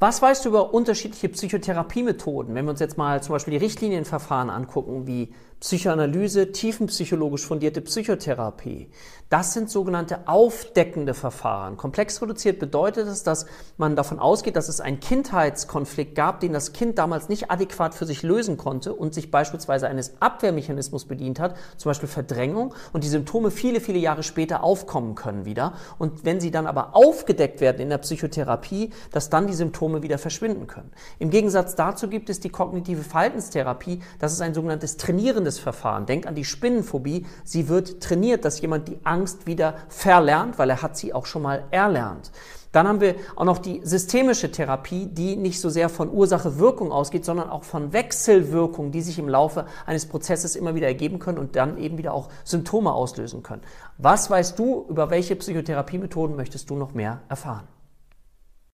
Was weißt du über unterschiedliche Psychotherapiemethoden? Wenn wir uns jetzt mal zum Beispiel die Richtlinienverfahren angucken, wie Psychoanalyse, tiefenpsychologisch fundierte Psychotherapie. Das sind sogenannte aufdeckende Verfahren. Komplex reduziert bedeutet es, dass man davon ausgeht, dass es einen Kindheitskonflikt gab, den das Kind damals nicht adäquat für sich lösen konnte und sich beispielsweise eines Abwehrmechanismus bedient hat, zum Beispiel Verdrängung, und die Symptome viele, viele Jahre später aufkommen können wieder. Und wenn sie dann aber aufgedeckt werden in der Psychotherapie, dass dann die Symptome wieder verschwinden können. Im Gegensatz dazu gibt es die kognitive Verhaltenstherapie. Das ist ein sogenanntes trainierendes Verfahren. Denk an die Spinnenphobie. Sie wird trainiert, dass jemand die Angst wieder verlernt, weil er hat sie auch schon mal erlernt. Dann haben wir auch noch die systemische Therapie, die nicht so sehr von Ursache-Wirkung ausgeht, sondern auch von Wechselwirkungen, die sich im Laufe eines Prozesses immer wieder ergeben können und dann eben wieder auch Symptome auslösen können. Was weißt du, über welche Psychotherapiemethoden möchtest du noch mehr erfahren?